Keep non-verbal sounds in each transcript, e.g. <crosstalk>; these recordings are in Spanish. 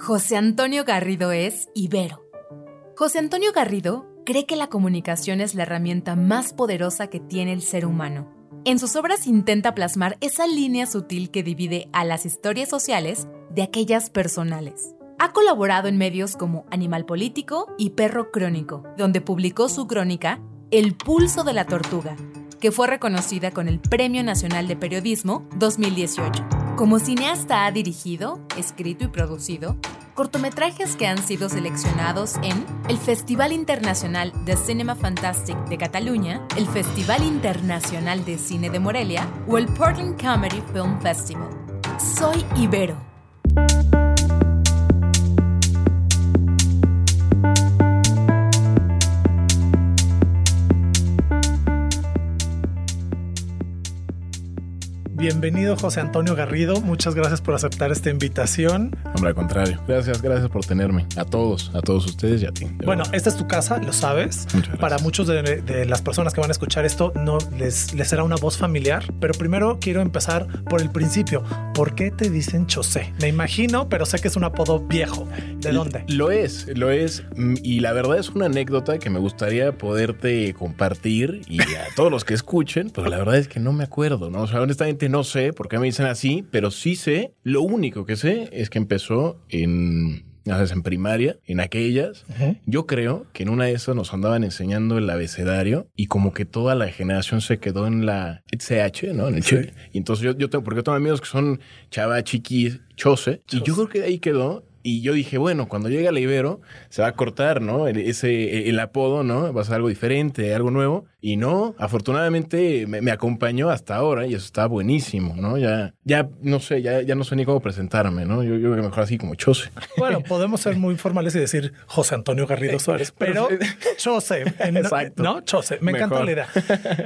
José Antonio Garrido es Ibero. José Antonio Garrido cree que la comunicación es la herramienta más poderosa que tiene el ser humano. En sus obras intenta plasmar esa línea sutil que divide a las historias sociales de aquellas personales. Ha colaborado en medios como Animal Político y Perro Crónico, donde publicó su crónica El pulso de la tortuga, que fue reconocida con el Premio Nacional de Periodismo 2018. Como cineasta ha dirigido, escrito y producido cortometrajes que han sido seleccionados en el Festival Internacional de Cinema Fantastic de Cataluña, el Festival Internacional de Cine de Morelia o el Portland Comedy Film Festival. Soy Ibero Bienvenido José Antonio Garrido, muchas gracias por aceptar esta invitación. Hombre, al contrario, gracias, gracias por tenerme. A todos, a todos ustedes y a ti. Bueno, esta es tu casa, lo sabes. Para muchos de, las personas que van a escuchar esto, no les, les será una voz familiar, pero primero quiero empezar por el principio. ¿Por qué te dicen Chosé? Me imagino, pero sé que es un apodo viejo. ¿De dónde? Lo es, lo es. Mm, y la verdad es una anécdota que me gustaría poderte compartir y a todos los que escuchen, pero la verdad es que no me acuerdo, ¿no? O sea, honestamente no sé por qué me dicen así, pero sí sé, lo único que sé es que empezó en en primaria, en aquellas, yo creo que en una de esas nos andaban enseñando el abecedario y como que toda la generación se quedó en la CH, ¿no? En el Y entonces yo, yo tengo, porque yo tengo amigos que son chava, chiquis, chose, y yo creo que de ahí quedó y yo dije, bueno, cuando llegue a la Ibero se va a cortar, ¿no? El, ese, el apodo, ¿no? Va a ser algo diferente, algo nuevo. Y no, afortunadamente me, acompañó hasta ahora y eso está buenísimo, ¿no? Ya, ya no sé, ya, ya no sé ni cómo presentarme, ¿no? Yo, yo creo que mejor así como Chose. Bueno, <laughs> podemos ser muy formales y decir José Antonio Garrido Suárez, pero Chose. <laughs> Exacto. ¿No? Chose. Me encanta la idea.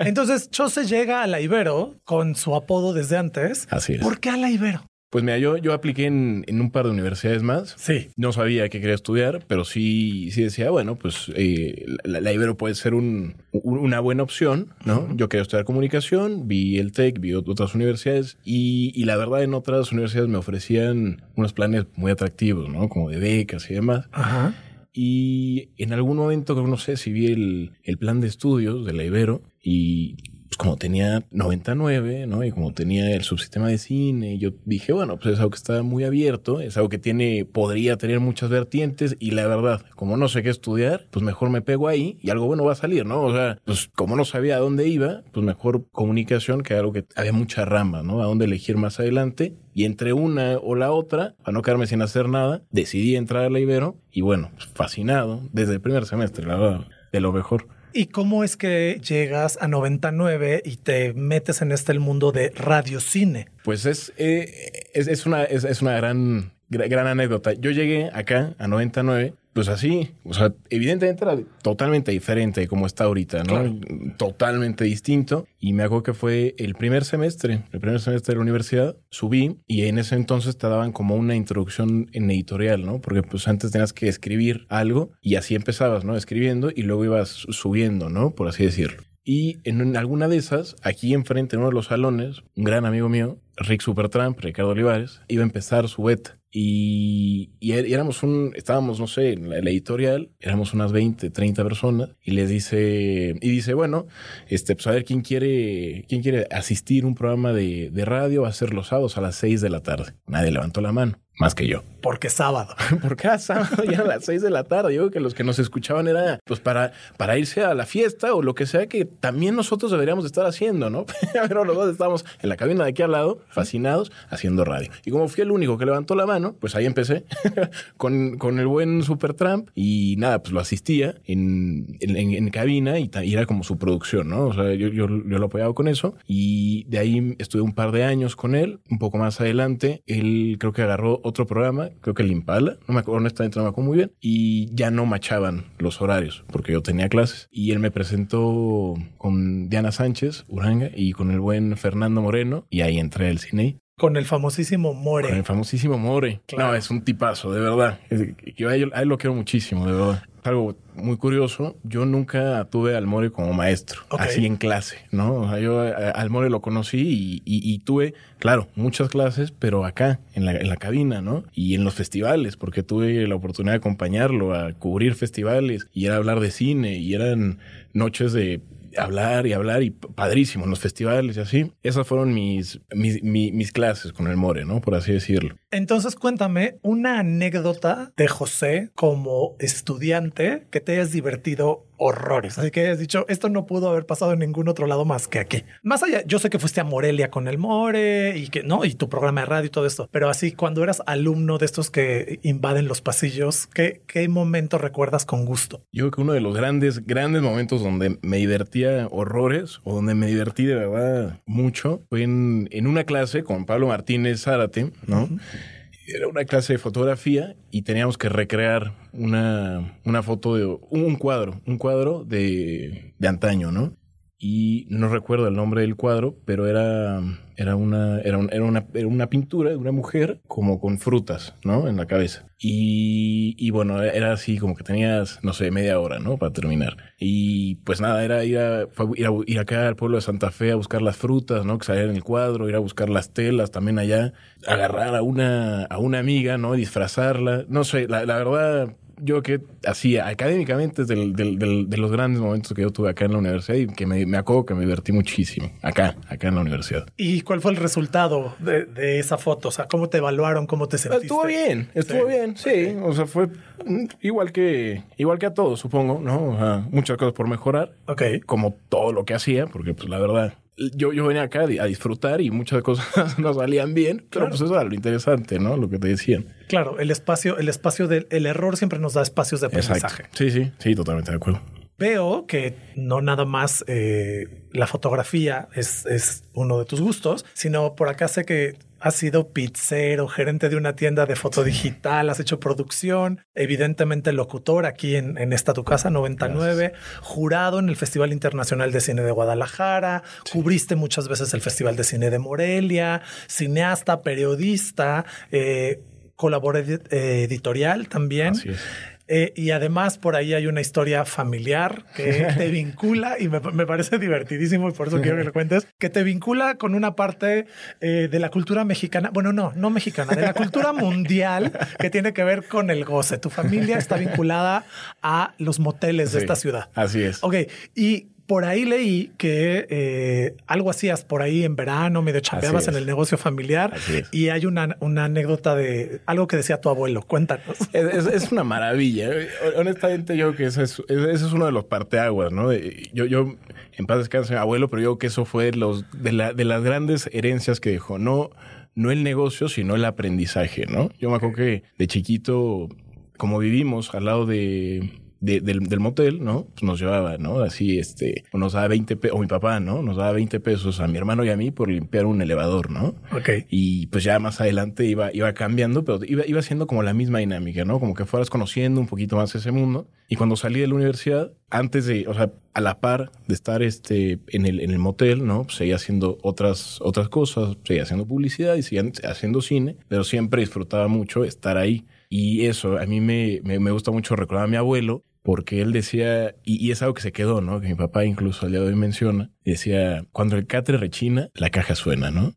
Entonces, Chose llega a la Ibero con su apodo desde antes. Así es. ¿Por qué a la Ibero? Pues mira, yo, yo apliqué en, un par de universidades más. Sí. No sabía qué quería estudiar, pero sí, sí decía, bueno, pues eh, la, Ibero puede ser una buena opción, ¿no? Yo quería estudiar comunicación, vi el TEC, vi otras universidades y, y, la verdad en otras universidades me ofrecían unos planes muy atractivos, ¿no? Como de becas y demás. Ajá. Y en algún momento, no sé si vi el, el plan de estudios de la Ibero y pues como tenía 99, ¿no? Y como tenía el subsistema de cine, yo dije, bueno, pues es algo que está muy abierto, es algo que tiene, podría tener muchas vertientes y la verdad, como no sé qué estudiar, pues mejor me pego ahí y algo bueno va a salir, ¿no? O sea, pues como no sabía a dónde iba, pues mejor comunicación, que algo que había mucha rama, ¿no? A dónde elegir más adelante. Y entre una o la otra, para no quedarme sin hacer nada, decidí entrar a la Ibero y bueno, pues fascinado desde el primer semestre, la verdad, de lo mejor. ¿Y cómo es que llegas a 99 y te metes en este el mundo de radiocine? Pues es, eh, es, una, es, una gran, gran anécdota. Yo llegué acá a 99 pues así, o sea, evidentemente era totalmente diferente de como está ahorita, ¿no? Totalmente distinto. Y me acuerdo que fue el primer semestre, el primer semestre de la universidad, subí y en ese entonces te daban como una introducción en editorial, ¿no? Porque pues antes tenías que escribir algo y así empezabas, ¿no? Escribiendo y luego ibas subiendo, ¿no? Por así decirlo. Y en alguna de esas, aquí enfrente en uno de los salones, un gran amigo mío, Rick Supertramp, Ricardo Olivares, iba a empezar su beta. Y, y, éramos un, estábamos, no sé, en la, editorial, éramos unas 20, 30 personas, y les dice, y dice, bueno, este, pues a ver quién quiere, quién quiere asistir a un programa de, de radio, va a ser los sábados a las 6 de la tarde. Nadie levantó la mano más que yo. Porque sábado. <laughs> Porque era sábado ya a las seis de la tarde. Yo creo que los que nos escuchaban era pues para, para irse a la fiesta o lo que sea que también nosotros deberíamos estar haciendo, ¿no? <laughs> Pero los dos estábamos en la cabina de aquí al lado, fascinados, haciendo radio. Y como fui el único que levantó la mano, pues ahí empecé <laughs> con, con el buen Supertramp y nada, pues lo asistía en, en, cabina y, y, era como su producción, ¿no? O sea, yo, yo, yo lo apoyaba con eso y de ahí estuve un par de años con él. Un poco más adelante, él creo que agarró otro programa, creo que el Impala, no me acuerdo, honestamente no me acuerdo muy bien, y ya no machaban los horarios, porque yo tenía clases. Y él me presentó con Diana Sánchez, Uranga, y con el buen Fernando Moreno, y ahí entré cine. Con el famosísimo More. Con el famosísimo More. No, es un tipazo, de verdad. Yo a él, lo quiero muchísimo, de verdad. algo muy curioso, yo nunca tuve al More como maestro, así en clase, ¿no? O sea, yo al More lo conocí y, tuve, claro, muchas clases, pero acá, en la, en la cabina, ¿no? Y en los festivales, porque tuve la oportunidad de acompañarlo a cubrir festivales y era hablar de cine y eran noches de hablar y hablar y padrísimo en los festivales y así. Esas fueron mis, mis, mis, clases con el More, ¿no? Por así decirlo. Entonces cuéntame una anécdota de José como estudiante que te hayas divertido horrores. Así que hayas dicho, esto no pudo haber pasado en ningún otro lado más que aquí. Más allá, yo sé que fuiste a Morelia con el More y que no, y tu programa de radio y todo esto, pero así cuando eras alumno de estos que invaden los pasillos, ¿qué, qué momento recuerdas con gusto? Yo creo que uno de los grandes, grandes momentos donde me divertía horrores o donde me divertí de verdad mucho fue en, en una clase con Pablo Martínez Zárate, ¿no? Era una clase de fotografía y teníamos que recrear una, una foto de un cuadro, un cuadro de, de antaño, ¿no? Y no recuerdo el nombre del cuadro, pero era, era, una, era, era, una, era una pintura de una mujer como con frutas, ¿no? En la cabeza. Y, y, bueno, era así como que tenías, no sé, media hora, ¿no? Para terminar. Y pues nada, era ir, a, ir, a, ir acá al pueblo de Santa Fe a buscar las frutas, ¿no? Que salían en el cuadro, ir a buscar las telas también allá, agarrar a una, a una amiga, ¿no? Disfrazarla. No sé, la, la verdad yo que así académicamente es del, de los grandes momentos que yo tuve acá en la universidad y que me, me acuerdo que me divertí muchísimo acá, acá en la universidad. ¿Y cuál fue el resultado de, esa foto? O sea, ¿cómo te evaluaron? ¿Cómo te sentiste? Estuvo bien, estuvo bien, sí. O sea, fue igual que, igual que a todos, supongo, ¿no? O sea, muchas cosas por mejorar. Ok. Como todo lo que hacía, porque pues la verdad yo, yo venía acá a disfrutar y muchas cosas <laughs> no salían bien, pero pues eso era lo interesante, ¿no? Lo que te decían. Claro, el espacio, el espacio del el error siempre nos da espacios de aprendizaje. Sí, sí, sí, totalmente de acuerdo. Veo que no nada más eh, la fotografía es, es uno de tus gustos, sino por acá sé que has sido pizzero, gerente de una tienda de foto digital, has hecho producción, evidentemente locutor aquí en, esta tu casa 99, jurado en el Festival Internacional de Cine de Guadalajara, cubriste muchas veces el Festival de Cine de Morelia, cineasta, periodista, eh, editorial también. Así es. Eh, y además por ahí hay una historia familiar que <laughs> te vincula y me, parece divertidísimo y por eso quiero que lo cuentes, que te vincula con una parte eh, de la cultura mexicana, bueno, no, no mexicana, de la cultura mundial que tiene que ver con el goce. Tu familia está vinculada a los moteles de esta ciudad. Así es. Ok, y por ahí leí que eh, algo hacías por ahí en verano, medio chambeabas en el negocio familiar y hay una, una, anécdota de algo que decía tu abuelo. Cuéntanos. Es, una maravilla. Honestamente, yo creo que ese es, es uno de los parteaguas, ¿no? yo, yo, en paz descanse mi abuelo, pero yo creo que eso fue los, de, la, de las grandes herencias que dejó. No, no el negocio, sino el aprendizaje, ¿no? Yo me acuerdo que de chiquito, como vivimos al lado de del, motel, ¿no? Pues nos llevaba, ¿no? Así, este, nos daba 20 pesos, o mi papá, ¿no? Nos daba 20 pesos a mi hermano y a mí por limpiar un elevador, ¿no? Ok. Y pues ya más adelante iba, iba cambiando, pero iba, iba siendo como la misma dinámica, ¿no? Como que fueras conociendo un poquito más ese mundo. Y cuando salí de la universidad, antes de, o sea, a la par de estar este, en, el, en el motel, ¿no? Pues seguía haciendo otras, otras cosas, seguía haciendo publicidad y seguía haciendo cine, pero siempre disfrutaba mucho estar ahí. Y eso, a mí me, me, me gusta mucho recordar a mi abuelo, porque él decía, y, es algo que se quedó, ¿no? Que mi papá incluso al día de hoy menciona, decía, cuando el catre rechina, la caja suena, ¿no?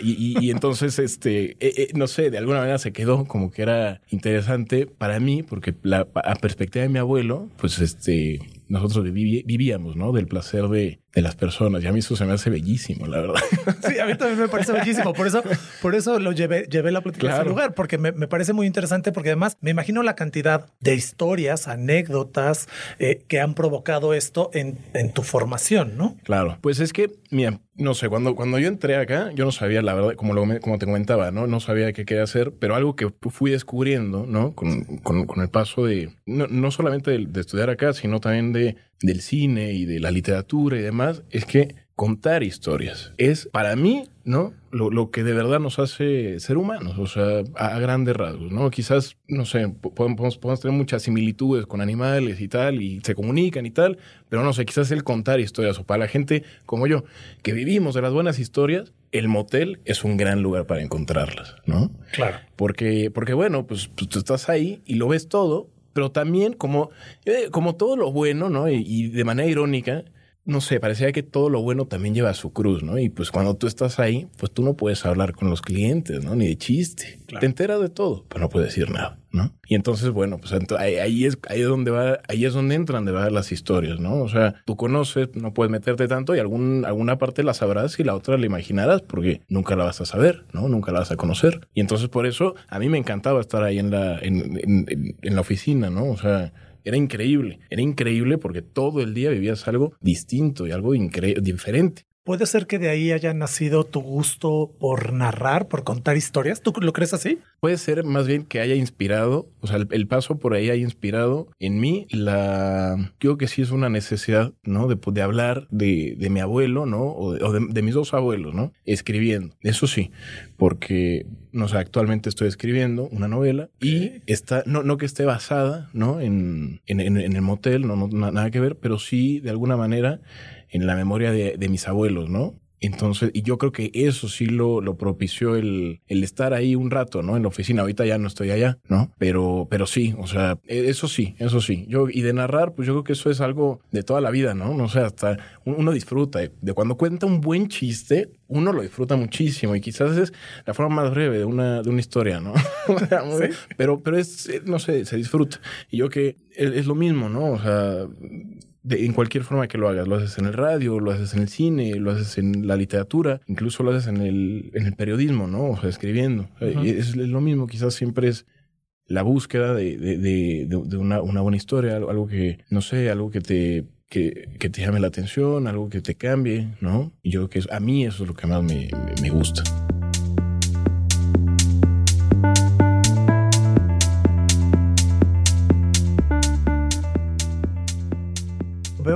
Y, y, entonces, este, eh, eh, no sé, de alguna manera se quedó como que era interesante para mí, porque la, a perspectiva de mi abuelo, pues este, nosotros vivíamos, ¿no? Del placer de, de las personas. Y a mí eso se me hace bellísimo, la verdad. <laughs> Sí, a mí también me parece bellísimo. Por eso, por eso lo llevé, llevé la plática a ese lugar, porque me, me, parece muy interesante, porque además me imagino la cantidad de historias, anécdotas eh, que han provocado esto en, en tu formación, ¿no? Claro. Pues es que, mira, no sé, cuando, cuando yo entré acá, yo no sabía, la verdad, como, lo, como te comentaba, ¿no? No sabía qué quería hacer, pero algo que fui descubriendo, ¿no? Con, con, con el paso de, no, no solamente de, de, estudiar acá, sino también de, del cine y de la literatura y demás, es que contar historias es, para mí, ¿no? Lo, lo, que de verdad nos hace ser humanos, o sea, a, grandes rasgos, ¿no? Quizás, no sé, podemos, podemos, tener muchas similitudes con animales y tal, y se comunican y tal, pero no sé, quizás el contar historias, o para la gente como yo, que vivimos de las buenas historias, el motel es un gran lugar para encontrarlas, ¿no? Claro. Porque, porque bueno, pues, pues tú estás ahí y lo ves todo, Pero también como, eh, como todo lo bueno, ¿no? y de manera irónica, no sé, parecía que todo lo bueno también lleva su cruz, ¿no? Y pues cuando tú estás ahí, pues tú no puedes hablar con los clientes, ¿no? Ni de chiste. Te enteras de todo, pero no puedes decir nada, ¿no? Y entonces, bueno, pues ahí, es, ahí es donde va, ahí es donde entran de verdad las historias, ¿no? O sea, tú conoces, no puedes meterte tanto y algún, alguna parte la sabrás y la otra la imaginarás porque nunca la vas a saber, ¿no? Nunca la vas a conocer. Y entonces por eso a mí me encantaba estar ahí en la, en, en la oficina, ¿no? O sea, era increíble, era increíble porque todo el día vivías algo distinto y algo diferente. ¿Puede ser que de ahí haya nacido tu gusto por narrar, por contar historias? ¿Tú lo crees así? Puede ser más bien que haya inspirado, o sea, el, paso por ahí haya inspirado en mí la... Creo que sí es una necesidad, ¿no? De, de hablar de, de, mi abuelo, ¿no? O, de, mis dos abuelos, ¿no? Escribiendo. Eso sí, porque, no sé, actualmente estoy escribiendo una novela y está, no, no que esté basada, ¿no? En, en, en, el motel, no, no, nada que ver, pero sí, de alguna manera en la memoria de, de mis abuelos, ¿no? Entonces, y yo creo que eso sí lo, lo propició el, el, estar ahí un rato, ¿no? En la oficina. Ahorita ya no estoy allá, ¿no? Pero, pero sí, o sea, e, eso sí, eso sí. Yo, y de narrar, pues yo creo que eso es algo de toda la vida, ¿no? No sé, hasta uno disfruta. De cuando cuenta un buen chiste, uno lo disfruta muchísimo. Y quizás es la forma más breve de una, de una historia, ¿no? <laughs> Pero, pero es, no sé, se disfruta. Y yo que es lo mismo, ¿no? O sea, en cualquier forma que lo hagas. Lo haces en el radio, lo haces en el cine, lo haces en la literatura, incluso lo haces en el, en el periodismo, ¿no? O sea, escribiendo. es, lo mismo, quizás siempre es la búsqueda de, de, de, de una, una, buena historia, algo que, no sé, algo que te, que, que, te llame la atención, algo que te cambie, ¿no? Y yo creo que a mí eso es lo que más me, me gusta.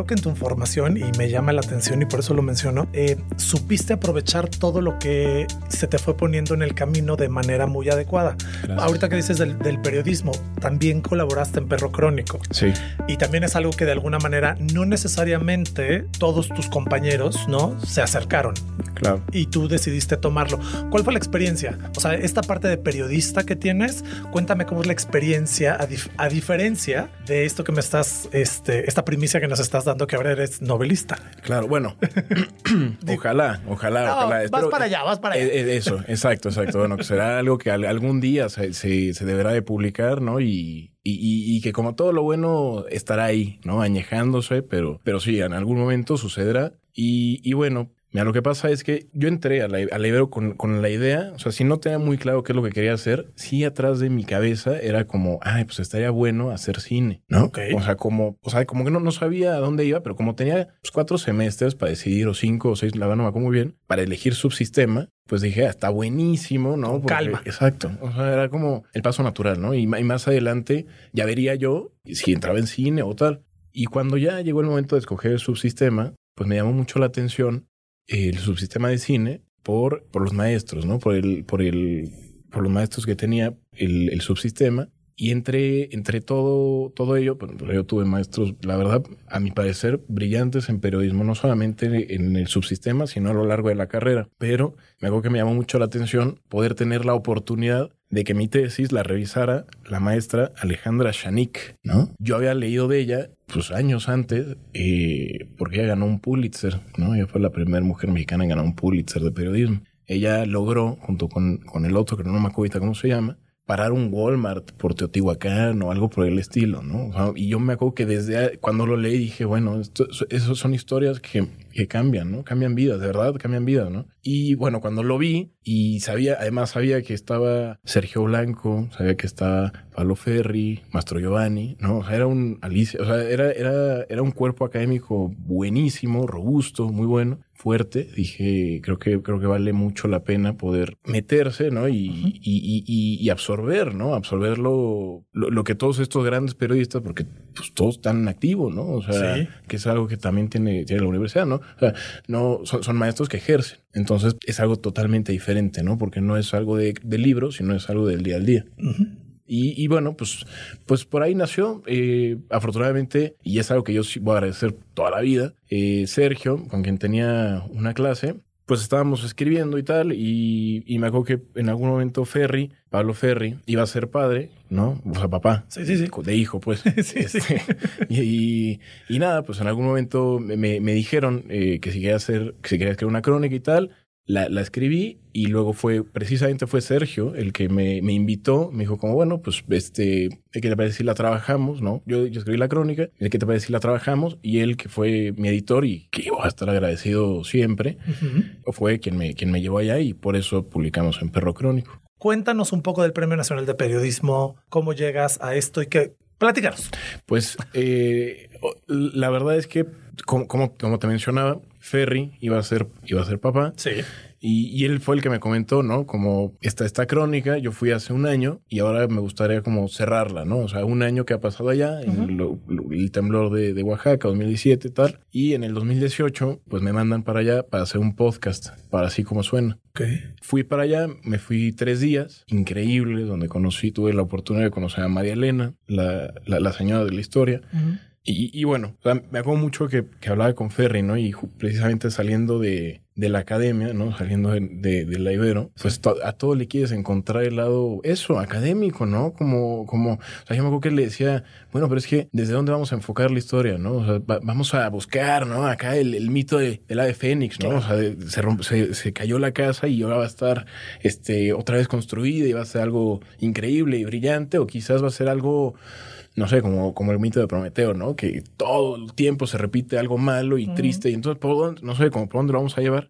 Veo que en tu información, y me llama la atención y por eso lo menciono, eh, supiste aprovechar todo lo que se te fue poniendo en el camino de manera muy adecuada. Ahorita que dices del, periodismo, también colaboraste en Perro Crónico. Sí. Y también es algo que de alguna manera no necesariamente todos tus compañeros, ¿no? Se acercaron. Claro. Y tú decidiste tomarlo. ¿Cuál fue la experiencia? O sea, esta parte de periodista que tienes, cuéntame cómo es la experiencia a, a diferencia de esto que me estás, este, esta primicia que nos estás dando que ahora eres novelista. Claro, bueno. <laughs> <clears throat> ojalá, ojalá, ojalá. Vas para allá, vas para allá. Eh, eh, eso, exacto, exacto. Bueno, que será algo que algún día se, se, deberá de publicar, ¿no? Y, y, y, que como todo lo bueno estará ahí, ¿no? Añejándose, pero, pero sí, en algún momento sucederá. Y, y bueno, Mira, lo que pasa es que yo entré al, al Ibero con, con, la idea, o sea, si no tenía muy claro qué es lo que quería hacer, sí atrás de mi cabeza era como, ay, pues estaría bueno hacer cine, ¿no? O sea, como, o sea, como que no, no sabía a dónde iba, pero como tenía pues, cuatro semestres para decidir, o cinco o seis, la verdad no me acuerdo muy bien, para elegir subsistema, pues dije, ah, está buenísimo, ¿no? calma. Exacto. O sea, era como el paso natural, ¿no? Y, y más adelante ya vería yo si entraba en cine o tal. Y cuando ya llegó el momento de escoger el subsistema, pues me llamó mucho la atención el subsistema de cine por, por los maestros, ¿no? Por el, por el, por los maestros que tenía el, subsistema. Y entre, entre todo, todo ello, pues, yo tuve maestros, la verdad, a mi parecer, brillantes en periodismo, no solamente en el subsistema, sino a lo largo de la carrera. Pero me hago que me llamó mucho la atención poder tener la oportunidad de que mi tesis la revisara la maestra Alejandra Shanik, ¿no? Yo había leído de ella, pues años antes, eh, porque ella ganó un Pulitzer, ¿no? Ella fue la primera mujer mexicana en ganar un Pulitzer de periodismo. Ella logró, junto con, con el otro, que no me acuerdo cómo se llama, parar un Walmart por Teotihuacán o algo por el estilo, ¿no? y yo me acuerdo que desde cuando lo leí dije, bueno, esto, esas son historias que, que, cambian, ¿no? Cambian vidas, de verdad, cambian vidas, ¿no? Y bueno, cuando lo vi y sabía, además sabía que estaba Sergio Blanco, sabía que estaba Palo Ferri, Mastro Giovanni, ¿no? O sea, era un Alicia, o sea, era, era, era un cuerpo académico buenísimo, robusto, muy bueno fuerte, dije, creo que, creo que vale mucho la pena poder meterse, ¿no? Y, y, y, absorber, ¿no? Absorber lo, lo, que todos estos grandes periodistas, porque pues todos están activos, ¿no? O sea, que es algo que también tiene, tiene la universidad, ¿no? O sea, no, son, maestros que ejercen. Entonces es algo totalmente diferente, ¿no? Porque no es algo de, de libro, sino es algo del día al día. Y, bueno, pues, pues por ahí nació, eh, afortunadamente, y es algo que yo voy a agradecer toda la vida, eh, Sergio, con quien tenía una clase, pues estábamos escribiendo y tal, y, y me acuerdo que en algún momento Ferry, Pablo Ferry, iba a ser padre, ¿no? O sea, papá. Sí, sí, sí. De hijo, pues. <laughs> Sí, sí. Este, y, y, nada, pues en algún momento me, me dijeron eh, que si quería hacer, que si quería escribir una crónica y tal, la, la, escribí y luego fue, precisamente fue Sergio el que me, me, invitó, me dijo como, bueno, pues, este, ¿qué te parece si la trabajamos, no? Yo, yo escribí la crónica, ¿qué te parece si la trabajamos? Y él, que fue mi editor y que voy a estar agradecido siempre, uh -huh. fue quien me, quien me llevó allá y por eso publicamos en Perro Crónico. Cuéntanos un poco del Premio Nacional de Periodismo, cómo llegas a esto y qué... Platícanos. Pues, eh, la verdad es que, como, como, como te mencionaba, Ferry iba a ser, iba a ser papá. Sí. Y, y, él fue el que me comentó, ¿no? Como esta, esta crónica, yo fui hace un año y ahora me gustaría como cerrarla, ¿no? O sea, un año que ha pasado allá, uh -huh. en lo, lo, el temblor de, de, Oaxaca, 2017 y tal. Y en el 2018, pues me mandan para allá para hacer un podcast, para así como suena. Okay. Fui para allá, me fui tres días, increíbles, donde conocí, tuve la oportunidad de conocer a María Elena, la, la, la señora de la historia. Uh -huh. Y, y, bueno, o sea, me acuerdo mucho que, que, hablaba con Ferry, ¿no? Y precisamente saliendo de, de la academia, ¿no? Saliendo de, de, de la Ibero, pues to, a todo le quieres encontrar el lado, eso, académico, ¿no? Como, como, o sea, yo me acuerdo que le decía, bueno, pero es que, ¿desde dónde vamos a enfocar la historia, no? O sea, va, vamos a buscar, ¿no? Acá el, el mito de, del ave fénix, ¿no? Claro. O sea, de, se, rompe, se, se, cayó la casa y ahora va a estar, este, otra vez construida y va a ser algo increíble y brillante, o quizás va a ser algo no sé, como, como el mito de Prometeo, ¿no? Que todo el tiempo se repite algo malo y uh -huh. triste. Y entonces, ¿por dónde? no sé, como por dónde lo vamos a llevar.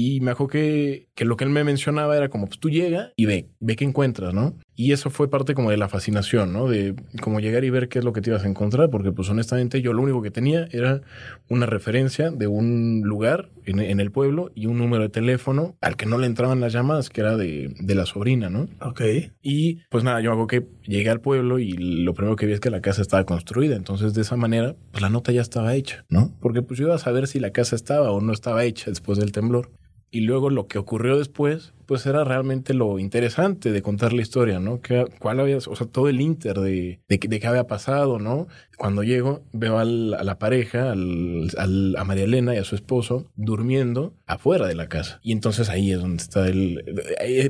Y me acuerdo que, que lo que él me mencionaba era como, pues tú llega y ve, ve qué encuentras, ¿no? Y eso fue parte como de la fascinación, ¿no? De como llegar y ver qué es lo que te ibas a encontrar, porque pues honestamente yo lo único que tenía era una referencia de un lugar en, en el pueblo y un número de teléfono al que no le entraban las llamadas, que era de, de la sobrina, ¿no? Ok. Y pues nada, yo hago que llegué al pueblo y lo primero que vi es que la casa estaba construida, entonces de esa manera, pues la nota ya estaba hecha, ¿no? Porque pues yo iba a saber si la casa estaba o no estaba hecha después del temblor. Y luego lo que ocurrió después, pues era realmente lo interesante de contar la historia, ¿no? Que, ¿Cuál había, o sea, todo el inter de, de, qué había pasado, ¿no? Cuando llego, veo a la pareja, al, a María Elena y a su esposo, durmiendo afuera de la casa. Y entonces ahí es donde está el...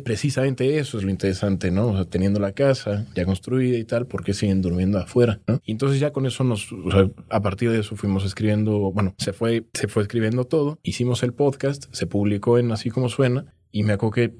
Precisamente eso es lo interesante, ¿no? O sea, teniendo la casa ya construida y tal, ¿por qué siguen durmiendo afuera, ¿no? Y entonces ya con eso nos... A partir de eso fuimos escribiendo... Bueno, se fue, se fue escribiendo todo. Hicimos el podcast, se publicó en Así Como Suena y me acuerdo que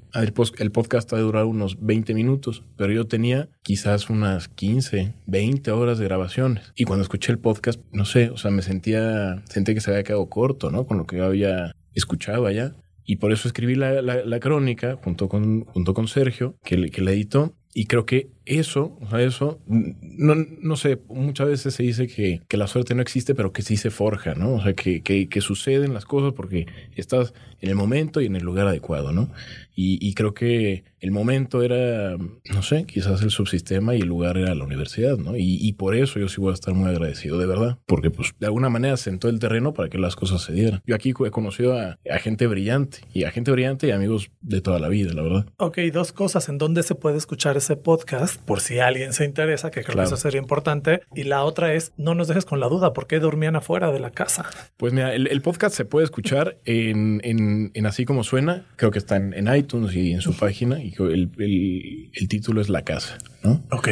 el podcast ha de durar unos 20 minutos, pero yo tenía quizás unas 15, 20 horas de grabaciones. Y cuando escuché el podcast, no sé, o sea, me sentía, sentí que se había quedado corto, ¿no? Con lo que yo había escuchado allá. Y por eso escribí la, la, la crónica junto con, junto con Sergio, que, que la editó. Y creo que eso, o sea, eso, no, no sé, muchas veces se dice que, que, la suerte no existe, pero que sí se forja, ¿no? O sea, que, que, suceden las cosas porque estás en el momento y en el lugar adecuado, ¿no? Y, y, creo que el momento era, no sé, quizás el subsistema y el lugar era la universidad, ¿no? Y, y por eso yo sí voy a estar muy agradecido, de verdad, porque pues de alguna manera sentó el terreno para que las cosas se dieran. Yo aquí he conocido a, a gente brillante, y a gente brillante y amigos de toda la vida, la verdad. Ok, dos cosas. ¿En dónde se puede escuchar ese podcast? Por si alguien se interesa, que creo claro. que eso sería importante. Y la otra es, no nos dejes con la duda, ¿por qué dormían afuera de la casa? Pues mira, el, el podcast se puede escuchar en, en, en, Así Como Suena, creo que está en, en iTunes y en su página, y el, el, el, título es La Casa, ¿no? Ok.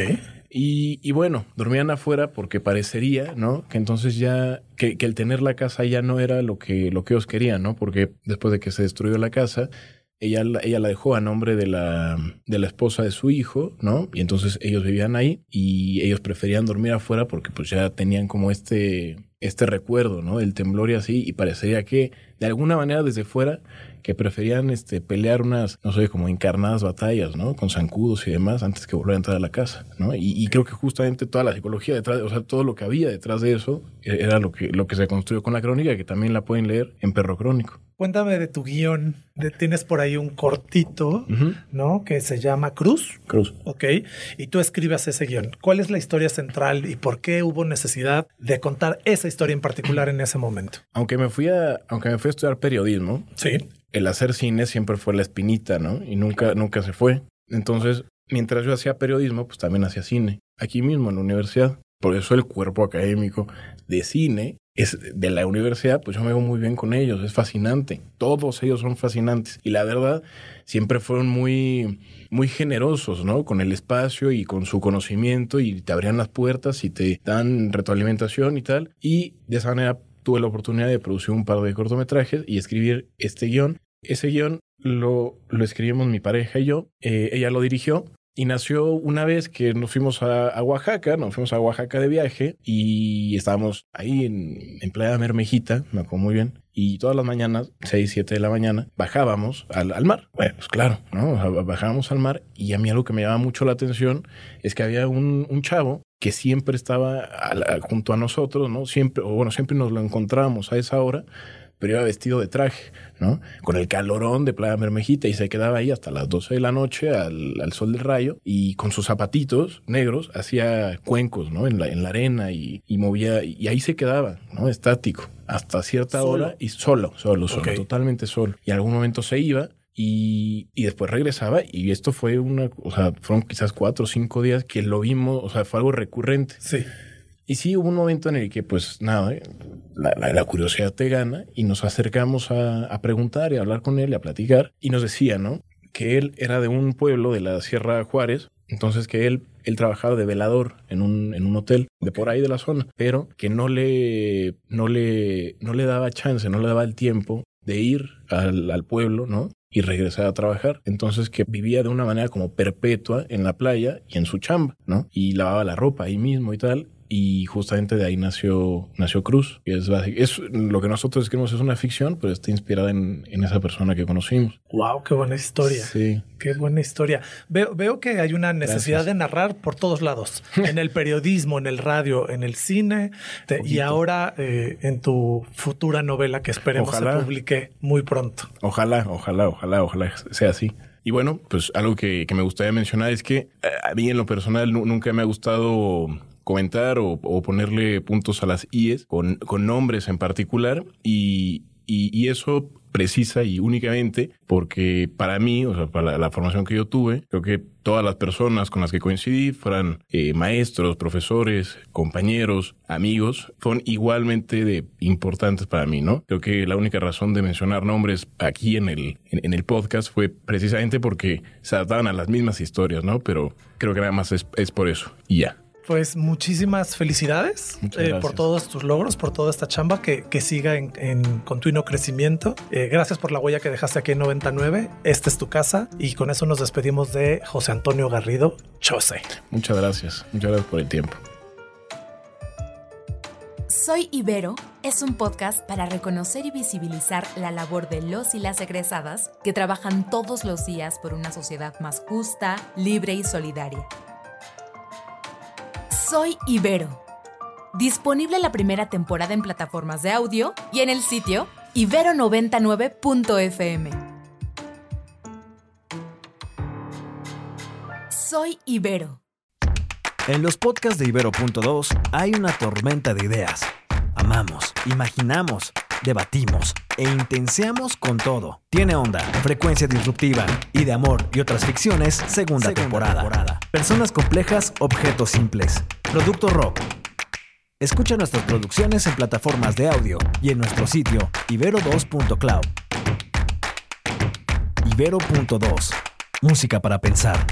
Y, y, bueno, dormían afuera porque parecería, ¿no? Que entonces ya, que, que, el tener la casa ya no era lo que, lo que ellos querían, ¿no? Porque después de que se destruyó la casa, ella, ella la dejó a nombre de la, de la esposa de su hijo, ¿no? Y entonces ellos vivían ahí y ellos preferían dormir afuera porque pues ya tenían como este, este recuerdo, ¿no? Del temblor y así, y parecería que de alguna manera desde fuera que preferían este, pelear unas, no sé, como encarnadas batallas, ¿no? Con zancudos y demás antes que volver a entrar a la casa, ¿no? Y, y, creo que justamente toda la psicología detrás, o sea, todo lo que había detrás de eso era lo que, lo que se construyó con la crónica, que también la pueden leer en Perro Crónico. Cuéntame de tu guion. De, tienes por ahí un cortito, uh -huh. ¿no? Que se llama Cruz. Cruz. Ok. Y tú escribes ese guion. ¿Cuál es la historia central y por qué hubo necesidad de contar esa historia en particular en ese momento? Aunque me fui a, aunque me fui a estudiar periodismo. Sí. El hacer cine siempre fue la espinita, ¿no? Y nunca, nunca se fue. Entonces, mientras yo hacía periodismo, pues también hacía cine. Aquí mismo en la universidad. Por eso el cuerpo académico de cine es de la universidad, pues yo me veo muy bien con ellos, es fascinante. Todos ellos son fascinantes. Y la verdad, siempre fueron muy, muy generosos, ¿no? Con el espacio y con su conocimiento y te abrían las puertas y te dan retroalimentación y tal. Y de esa manera tuve la oportunidad de producir un par de cortometrajes y escribir este guion. Ese guion lo, lo escribimos mi pareja y yo. Eh, ella lo dirigió y nació una vez que nos fuimos a, Oaxaca, nos fuimos a Oaxaca de viaje y estábamos ahí en, en Playa Mermejita, me acuerdo muy bien. Y todas las mañanas, 6, 7 de la mañana, bajábamos al, al mar. Bueno, pues claro, ¿no? bajábamos al mar y a mí algo que me llamaba mucho la atención es que había un, un chavo que siempre estaba junto a nosotros, ¿no? Siempre, o bueno, siempre nos lo encontrábamos a esa hora pero iba vestido de traje, ¿no? Con el calorón de Playa Mermejita y se quedaba ahí hasta las 12 de la noche al, sol del rayo y con sus zapatitos negros hacía cuencos, ¿no? En la, en la arena y, movía, y ahí se quedaba, ¿no? Estático, hasta cierta hora y solo, solo, solo, totalmente solo. Y en algún momento se iba y, y, después regresaba y esto fue una, o sea, fueron quizás cuatro o cinco días que lo vimos, o sea, fue algo recurrente. Sí. Y sí, hubo un momento en el que, pues nada, eh, la, curiosidad te gana y nos acercamos a, preguntar y a hablar con él y a platicar. Y nos decía, ¿no? Que él era de un pueblo de la Sierra Juárez, entonces que él, él trabajaba de velador en un, en un hotel de por ahí de la zona, pero que no le, no le, no le daba chance, no le daba el tiempo de ir al, al pueblo, ¿no? y regresar a trabajar. Entonces que vivía de una manera como perpetua en la playa y en su chamba, ¿no? Y lavaba la ropa ahí mismo y tal y justamente de ahí nació, nació Cruz. Y es, es lo que nosotros escribimos es una ficción, pero está inspirada en, en, esa persona que conocimos. Wow, qué buena historia. Sí. Qué buena historia. Veo, veo que hay una necesidad de narrar por todos lados, <laughs> en el periodismo, en el radio, en el cine y ahora eh, en tu futura novela que esperemos se publique muy pronto. Ojalá, ojalá, ojalá, ojalá sea así. Y bueno, pues algo que, que me gustaría mencionar es que eh, a mí en lo personal nunca me ha gustado comentar o, ponerle puntos a las IES con, con nombres en particular y, y, eso precisa y únicamente porque para mí, o sea, para la, formación que yo tuve, creo que todas las personas con las que coincidí, fueran eh, maestros, profesores, compañeros, amigos, fueron igualmente de importantes para mí, ¿no? Creo que la única razón de mencionar nombres aquí en el, en, el podcast fue precisamente porque se adaptaban a las mismas historias, ¿no? Pero creo que nada más es, es por eso y ya. Pues muchísimas felicidades eh, por todos tus logros, por toda esta chamba que, que siga en, continuo crecimiento. Eh, gracias por la huella que dejaste aquí en 99. Esta es tu casa y con eso nos despedimos de José Antonio Garrido Chose. Muchas gracias, muchas gracias por el tiempo. Soy Ibero es un podcast para reconocer y visibilizar la labor de los y las egresadas que trabajan todos los días por una sociedad más justa, libre y solidaria. Soy Ibero. Disponible la primera temporada en plataformas de audio y en el sitio ibero99.fm. Soy Ibero. En los podcasts de Ibero.2 hay una tormenta de ideas. Amamos, imaginamos, debatimos e intenseamos con todo. Tiene onda, frecuencia disruptiva y de amor y otras ficciones, segunda, temporada. Personas complejas, objetos simples. Producto Rock. Escucha nuestras producciones en plataformas de audio y en nuestro sitio ibero2.cloud. Ibero.2. Música para pensar.